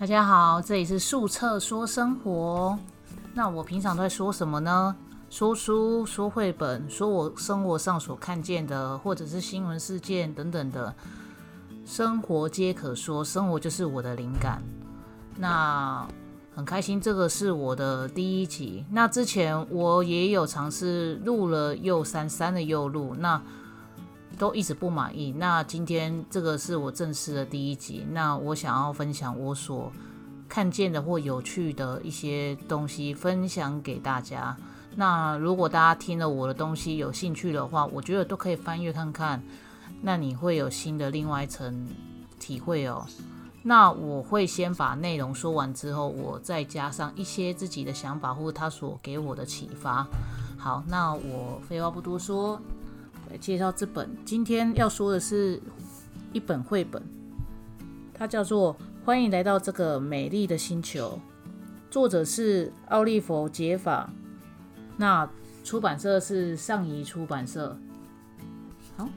大家好，这里是素册说生活。那我平常都在说什么呢？说书、说绘本、说我生活上所看见的，或者是新闻事件等等的。生活皆可说，生活就是我的灵感。那很开心，这个是我的第一集。那之前我也有尝试录了又删，删了又录，那都一直不满意。那今天这个是我正式的第一集。那我想要分享我所看见的或有趣的一些东西，分享给大家。那如果大家听了我的东西有兴趣的话，我觉得都可以翻阅看看。那你会有新的另外一层体会哦。那我会先把内容说完之后，我再加上一些自己的想法或他所给我的启发。好，那我废话不多说，来介绍这本。今天要说的是一本绘本，它叫做《欢迎来到这个美丽的星球》，作者是奥利弗·杰法。那出版社是上谊出版社。好。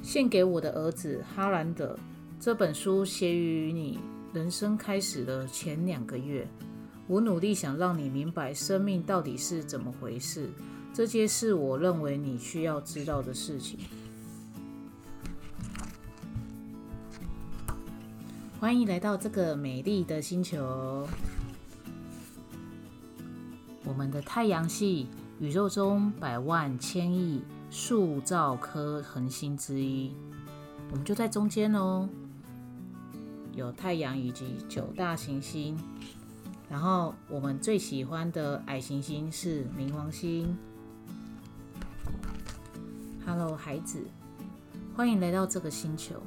献给我的儿子哈兰德。这本书写于你人生开始的前两个月。我努力想让你明白生命到底是怎么回事。这些是我认为你需要知道的事情。欢迎来到这个美丽的星球。我们的太阳系，宇宙中百万千亿。数兆颗恒星之一，我们就在中间哦。有太阳以及九大行星，然后我们最喜欢的矮行星是冥王星。Hello，孩子，欢迎来到这个星球。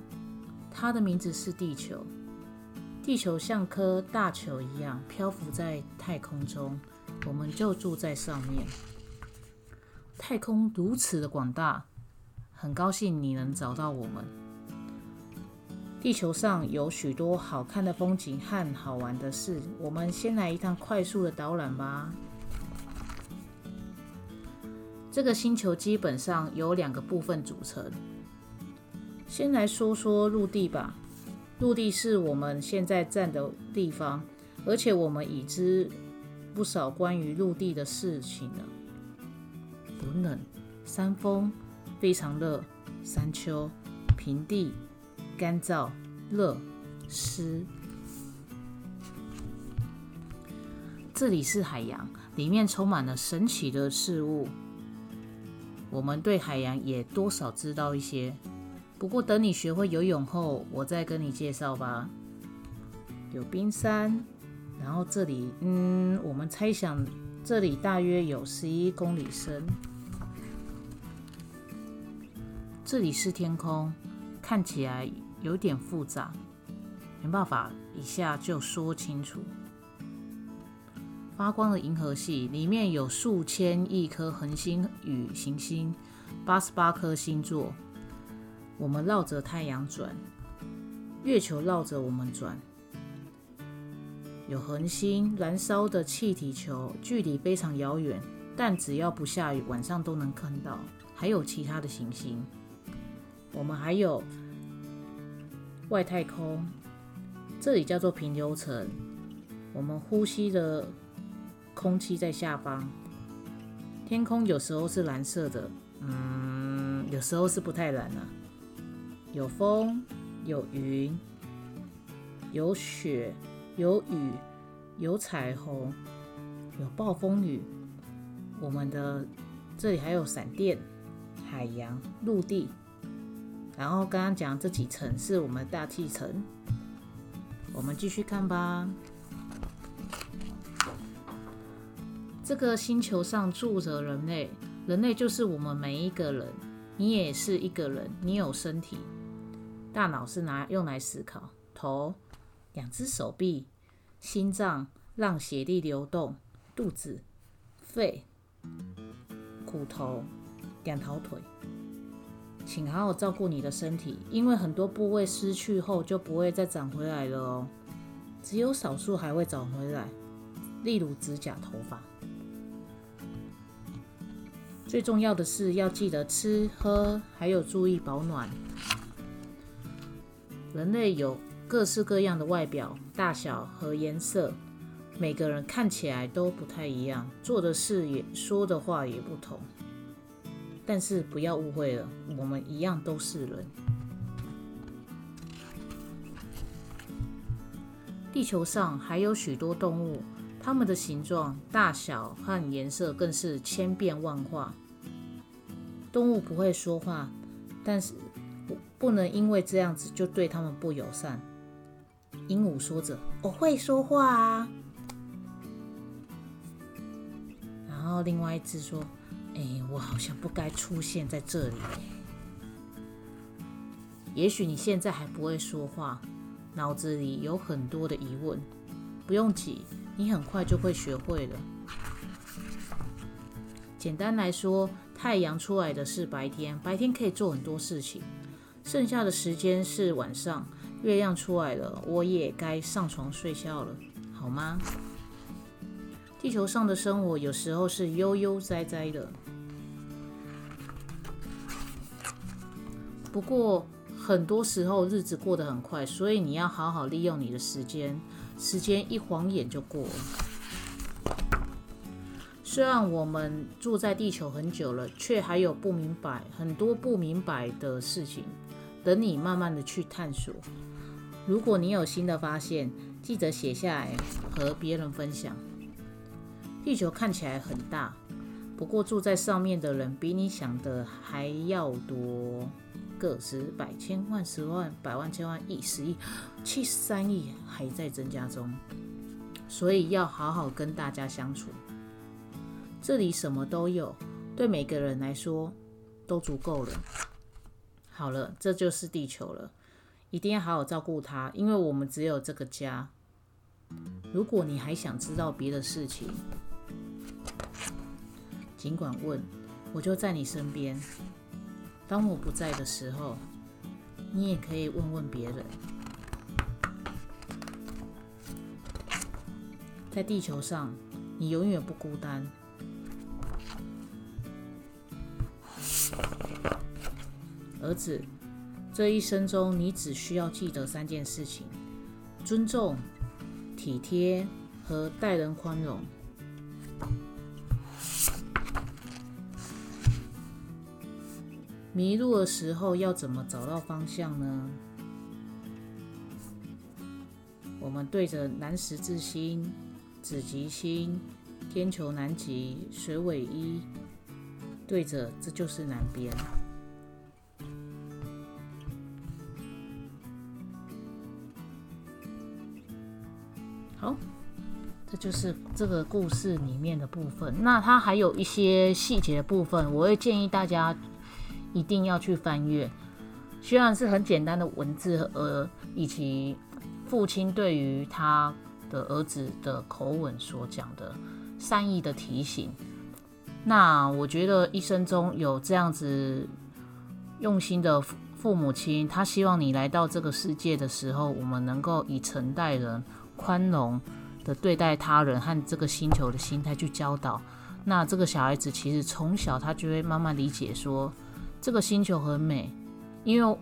它的名字是地球。地球像颗大球一样漂浮在太空中，我们就住在上面。太空如此的广大，很高兴你能找到我们。地球上有许多好看的风景和好玩的事，我们先来一趟快速的导览吧。这个星球基本上由两个部分组成。先来说说陆地吧。陆地是我们现在站的地方，而且我们已知不少关于陆地的事情了。不冷，山峰非常热，山丘平地干燥热湿。这里是海洋，里面充满了神奇的事物。我们对海洋也多少知道一些，不过等你学会游泳后，我再跟你介绍吧。有冰山，然后这里，嗯，我们猜想这里大约有十一公里深。这里是天空，看起来有点复杂，没办法一下就说清楚。发光的银河系里面有数千亿颗恒星与行星，八十八颗星座。我们绕着太阳转，月球绕着我们转。有恒星燃烧的气体球，距离非常遥远，但只要不下雨，晚上都能看到。还有其他的行星。我们还有外太空，这里叫做平流层。我们呼吸的空气在下方。天空有时候是蓝色的，嗯，有时候是不太蓝啊。有风，有云，有雪，有雨，有彩虹，有暴风雨。我们的这里还有闪电、海洋、陆地。然后刚刚讲这几层是我们大气层，我们继续看吧。这个星球上住着人类，人类就是我们每一个人。你也是一个人，你有身体，大脑是拿用来思考，头，两只手臂，心脏让血液流动，肚子，肺，骨头，两条腿。请好好照顾你的身体，因为很多部位失去后就不会再长回来了哦。只有少数还会长回来，例如指甲、头发。最重要的是要记得吃喝，还有注意保暖。人类有各式各样的外表、大小和颜色，每个人看起来都不太一样，做的事也说的话也不同。但是不要误会了，我们一样都是人。地球上还有许多动物，它们的形状、大小和颜色更是千变万化。动物不会说话，但是不能因为这样子就对它们不友善。鹦鹉说着：“我会说话啊。”然后另外一只说：“我好像不该出现在这里。”也许你现在还不会说话。脑子里有很多的疑问，不用急，你很快就会学会了。简单来说，太阳出来的是白天，白天可以做很多事情，剩下的时间是晚上。月亮出来了，我也该上床睡觉了，好吗？地球上的生活有时候是悠悠哉哉的，不过。很多时候日子过得很快，所以你要好好利用你的时间。时间一晃眼就过了。虽然我们住在地球很久了，却还有不明白很多不明白的事情，等你慢慢的去探索。如果你有新的发现，记得写下来和别人分享。地球看起来很大，不过住在上面的人比你想的还要多。个十百千万十万百万千万亿十亿七十三亿还在增加中，所以要好好跟大家相处。这里什么都有，对每个人来说都足够了。好了，这就是地球了，一定要好好照顾它，因为我们只有这个家。如果你还想知道别的事情，尽管问，我就在你身边。当我不在的时候，你也可以问问别人。在地球上，你永远不孤单。儿子，这一生中你只需要记得三件事情：尊重、体贴和待人宽容。迷路的时候要怎么找到方向呢？我们对着南十字星、紫极星、天球南极、水尾一，对着，这就是南边。好，这就是这个故事里面的部分。那它还有一些细节的部分，我会建议大家。一定要去翻阅，虽然是很简单的文字，呃，以及父亲对于他的儿子的口吻所讲的善意的提醒。那我觉得一生中有这样子用心的父母亲，他希望你来到这个世界的时候，我们能够以诚待人、宽容的对待他人和这个星球的心态去教导。那这个小孩子其实从小他就会慢慢理解说。这个星球很美，因为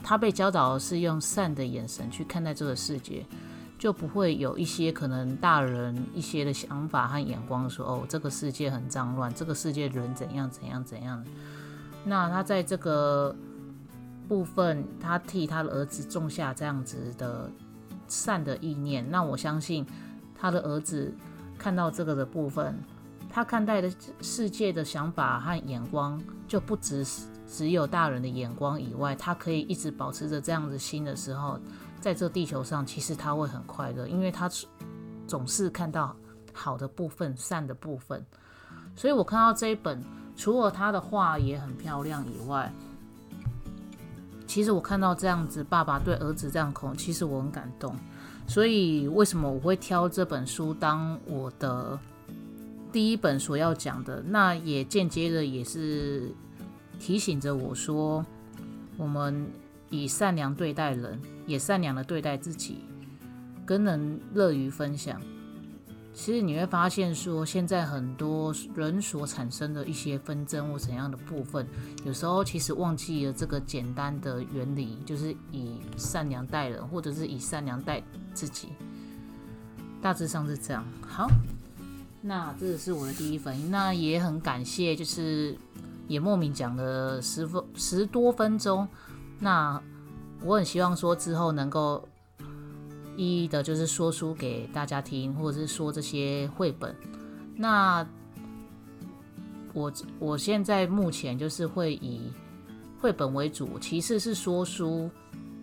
他被教导是用善的眼神去看待这个世界，就不会有一些可能大人一些的想法和眼光说：“哦，这个世界很脏乱，这个世界人怎样怎样怎样。”那他在这个部分，他替他的儿子种下这样子的善的意念。那我相信他的儿子看到这个的部分。他看待的世界的想法和眼光，就不只只有大人的眼光以外，他可以一直保持着这样子心的时候，在这地球上，其实他会很快乐，因为他总是看到好的部分、善的部分。所以我看到这一本，除了他的画也很漂亮以外，其实我看到这样子爸爸对儿子这样口，其实我很感动。所以为什么我会挑这本书当我的？第一本所要讲的，那也间接的也是提醒着我说，我们以善良对待人，也善良的对待自己，跟人乐于分享。其实你会发现说，现在很多人所产生的一些纷争或怎样的部分，有时候其实忘记了这个简单的原理，就是以善良待人，或者是以善良待自己。大致上是这样。好，那这是我的第一反应。那也很感谢，就是也莫名讲了十分十多分钟。那我很希望说之后能够。一一的就是说书给大家听，或者是说这些绘本。那我我现在目前就是会以绘本为主，其次是说书。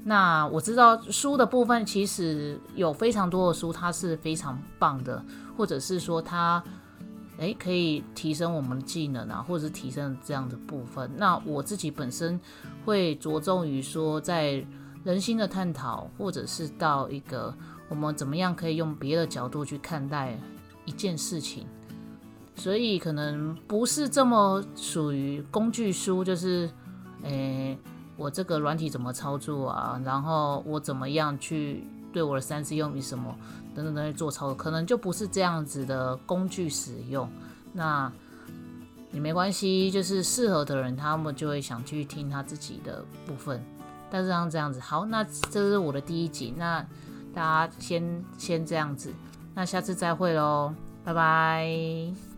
那我知道书的部分其实有非常多的书，它是非常棒的，或者是说它诶可以提升我们的技能啊，或者是提升这样的部分。那我自己本身会着重于说在。人心的探讨，或者是到一个我们怎么样可以用别的角度去看待一件事情，所以可能不是这么属于工具书，就是，诶，我这个软体怎么操作啊？然后我怎么样去对我的三 C 用品什么等等等等做操作，可能就不是这样子的工具使用。那也没关系，就是适合的人，他们就会想去听他自己的部分。但是像这样子，好，那这是我的第一集，那大家先先这样子，那下次再会喽，拜拜。